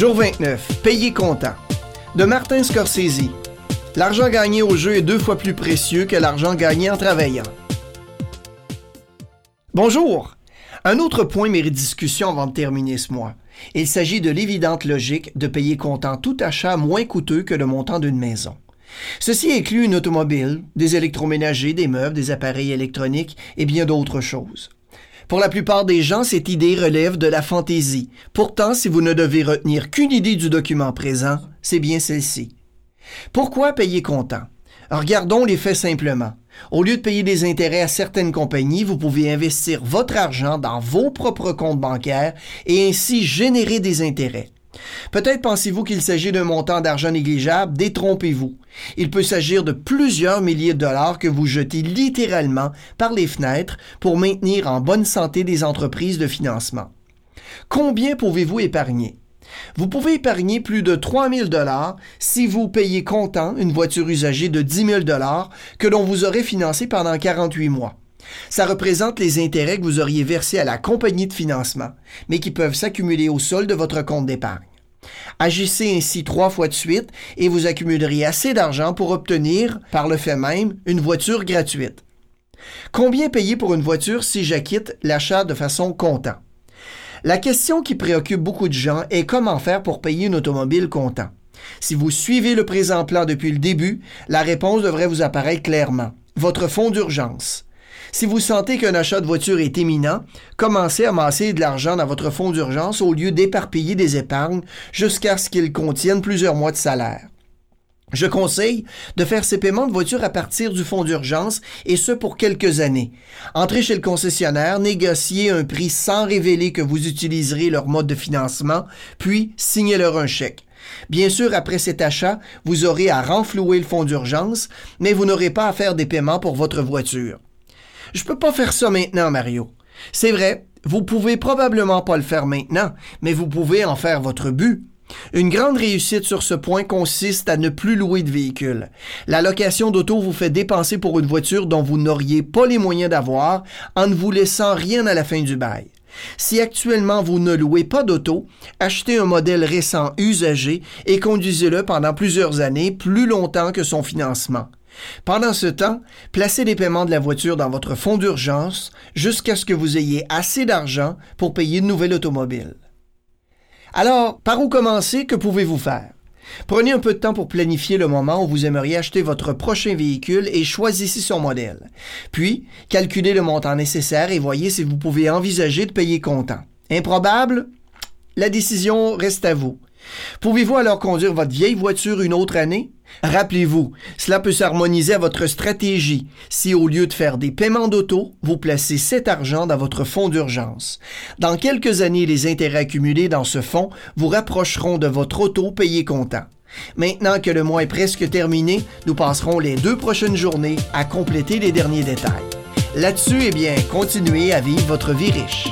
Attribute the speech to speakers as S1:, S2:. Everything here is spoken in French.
S1: Jour 29. Payez comptant. De Martin Scorsese. L'argent gagné au jeu est deux fois plus précieux que l'argent gagné en travaillant. Bonjour. Un autre point mérite discussion avant de terminer ce mois. Il s'agit de l'évidente logique de payer comptant tout achat moins coûteux que le montant d'une maison. Ceci inclut une automobile, des électroménagers, des meubles, des appareils électroniques et bien d'autres choses. Pour la plupart des gens, cette idée relève de la fantaisie. Pourtant, si vous ne devez retenir qu'une idée du document présent, c'est bien celle-ci. Pourquoi payer comptant? Regardons les faits simplement. Au lieu de payer des intérêts à certaines compagnies, vous pouvez investir votre argent dans vos propres comptes bancaires et ainsi générer des intérêts. Peut-être pensez-vous qu'il s'agit d'un montant d'argent négligeable, détrompez-vous. Il peut s'agir de plusieurs milliers de dollars que vous jetez littéralement par les fenêtres pour maintenir en bonne santé des entreprises de financement. Combien pouvez-vous épargner? Vous pouvez épargner plus de 3 000 dollars si vous payez comptant une voiture usagée de 10 000 dollars que l'on vous aurait financé pendant 48 mois. Ça représente les intérêts que vous auriez versés à la compagnie de financement, mais qui peuvent s'accumuler au sol de votre compte d'épargne. Agissez ainsi trois fois de suite et vous accumulerez assez d'argent pour obtenir, par le fait même, une voiture gratuite. Combien payer pour une voiture si j'acquitte l'achat de façon comptant? La question qui préoccupe beaucoup de gens est comment faire pour payer une automobile comptant. Si vous suivez le présent plan depuis le début, la réponse devrait vous apparaître clairement. Votre fonds d'urgence. Si vous sentez qu'un achat de voiture est imminent, commencez à masser de l'argent dans votre fonds d'urgence au lieu d'éparpiller des épargnes jusqu'à ce qu'ils contiennent plusieurs mois de salaire. Je conseille de faire ces paiements de voiture à partir du fonds d'urgence et ce pour quelques années. Entrez chez le concessionnaire, négociez un prix sans révéler que vous utiliserez leur mode de financement, puis signez-leur un chèque. Bien sûr, après cet achat, vous aurez à renflouer le fonds d'urgence, mais vous n'aurez pas à faire des paiements pour votre voiture. Je peux pas faire ça maintenant, Mario. C'est vrai, vous pouvez probablement pas le faire maintenant, mais vous pouvez en faire votre but. Une grande réussite sur ce point consiste à ne plus louer de véhicule. La location d'auto vous fait dépenser pour une voiture dont vous n'auriez pas les moyens d'avoir en ne vous laissant rien à la fin du bail. Si actuellement vous ne louez pas d'auto, achetez un modèle récent usagé et conduisez-le pendant plusieurs années, plus longtemps que son financement. Pendant ce temps, placez les paiements de la voiture dans votre fonds d'urgence jusqu'à ce que vous ayez assez d'argent pour payer une nouvelle automobile. Alors, par où commencer? Que pouvez-vous faire? Prenez un peu de temps pour planifier le moment où vous aimeriez acheter votre prochain véhicule et choisissez son modèle. Puis, calculez le montant nécessaire et voyez si vous pouvez envisager de payer comptant. Improbable? La décision reste à vous. Pouvez-vous alors conduire votre vieille voiture une autre année? Rappelez-vous, cela peut s'harmoniser à votre stratégie si au lieu de faire des paiements d'auto, vous placez cet argent dans votre fonds d'urgence. Dans quelques années, les intérêts accumulés dans ce fonds vous rapprocheront de votre auto payé comptant. Maintenant que le mois est presque terminé, nous passerons les deux prochaines journées à compléter les derniers détails. Là-dessus, eh bien, continuez à vivre votre vie riche.